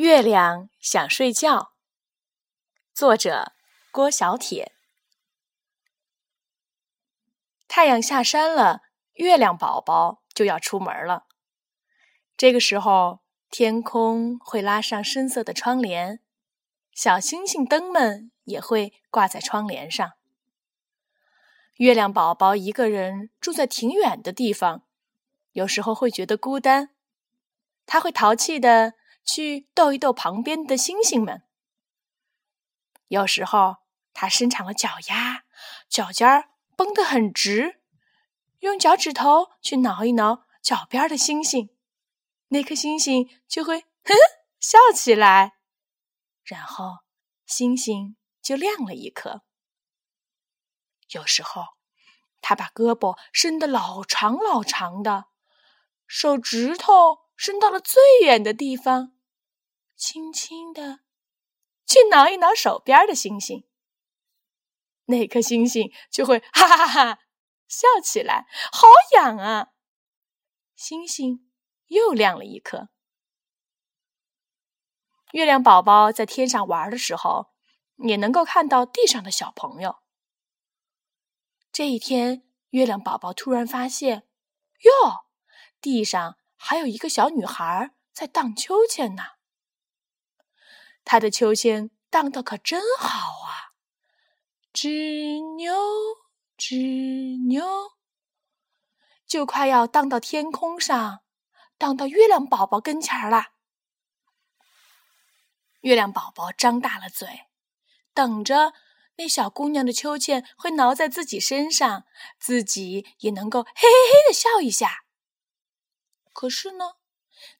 月亮想睡觉。作者：郭小铁。太阳下山了，月亮宝宝就要出门了。这个时候，天空会拉上深色的窗帘，小星星灯们也会挂在窗帘上。月亮宝宝一个人住在挺远的地方，有时候会觉得孤单，他会淘气的。去逗一逗旁边的星星们。有时候，他伸长了脚丫，脚尖儿绷得很直，用脚趾头去挠一挠脚边的星星，那颗星星就会呵呵笑起来，然后星星就亮了一颗。有时候，他把胳膊伸得老长老长的，手指头。伸到了最远的地方，轻轻的去挠一挠手边的星星，那颗星星就会哈哈哈哈笑起来，好痒啊！星星又亮了一颗。月亮宝宝在天上玩的时候，也能够看到地上的小朋友。这一天，月亮宝宝突然发现，哟，地上。还有一个小女孩在荡秋千呢，她的秋千荡得可真好啊！吱扭吱扭，就快要荡到天空上，荡到月亮宝宝跟前儿了。月亮宝宝张大了嘴，等着那小姑娘的秋千会挠在自己身上，自己也能够嘿嘿嘿的笑一下。可是呢，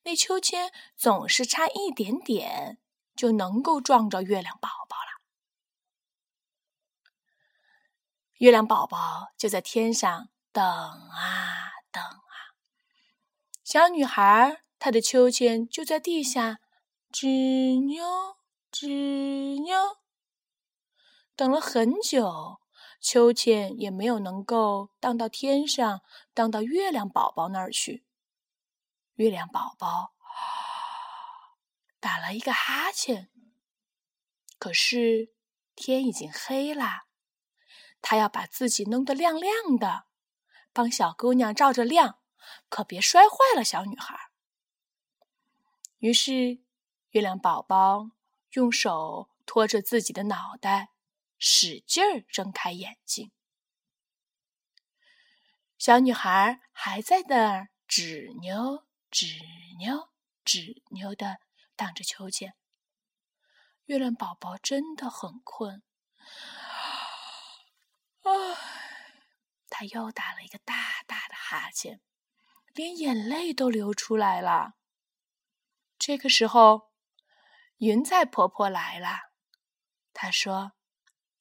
那秋千总是差一点点就能够撞着月亮宝宝了。月亮宝宝就在天上等啊等啊，小女孩她的秋千就在地下吱扭吱扭，等了很久，秋千也没有能够荡到天上，荡到月亮宝宝那儿去。月亮宝宝打了一个哈欠，可是天已经黑了，他要把自己弄得亮亮的，帮小姑娘照着亮，可别摔坏了小女孩。于是，月亮宝宝用手托着自己的脑袋，使劲儿睁开眼睛。小女孩还在那儿指扭。吱扭吱扭的荡着秋千，月亮宝宝真的很困，唉，他又打了一个大大的哈欠，连眼泪都流出来了。这个时候，云彩婆婆来了，她说：“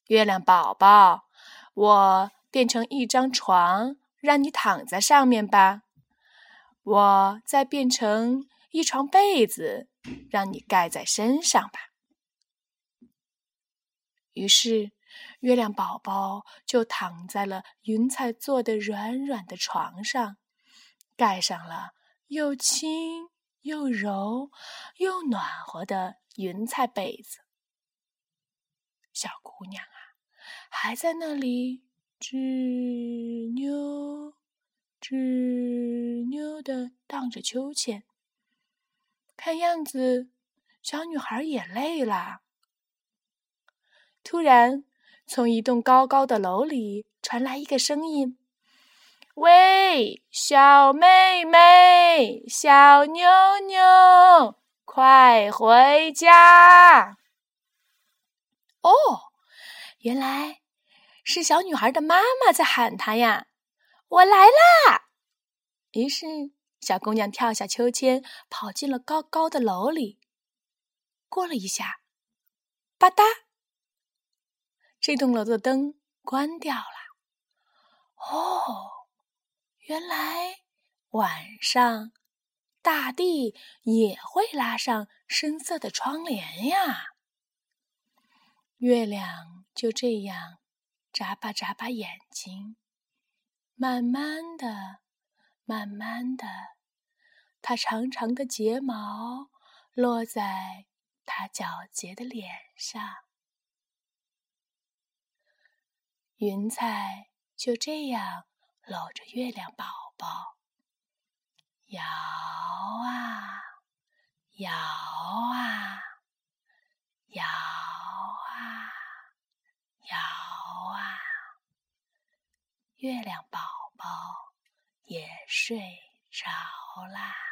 月亮宝宝，我变成一张床，让你躺在上面吧。”我再变成一床被子，让你盖在身上吧。于是，月亮宝宝就躺在了云彩做的软软的床上，盖上了又轻又柔又暖和的云彩被子。小姑娘啊，还在那里吱扭。吱扭的荡着秋千，看样子小女孩也累了。突然，从一栋高高的楼里传来一个声音：“喂，小妹妹，小妞妞，快回家！”哦，原来是小女孩的妈妈在喊她呀。我来啦！于是，小姑娘跳下秋千，跑进了高高的楼里。过了一下，吧嗒，这栋楼的灯关掉了。哦，原来晚上大地也会拉上深色的窗帘呀。月亮就这样眨巴眨巴眼睛。慢慢的，慢慢的，它长长的睫毛落在他皎洁的脸上。云彩就这样搂着月亮宝宝，摇啊摇啊摇啊摇啊，月宝宝也睡着啦。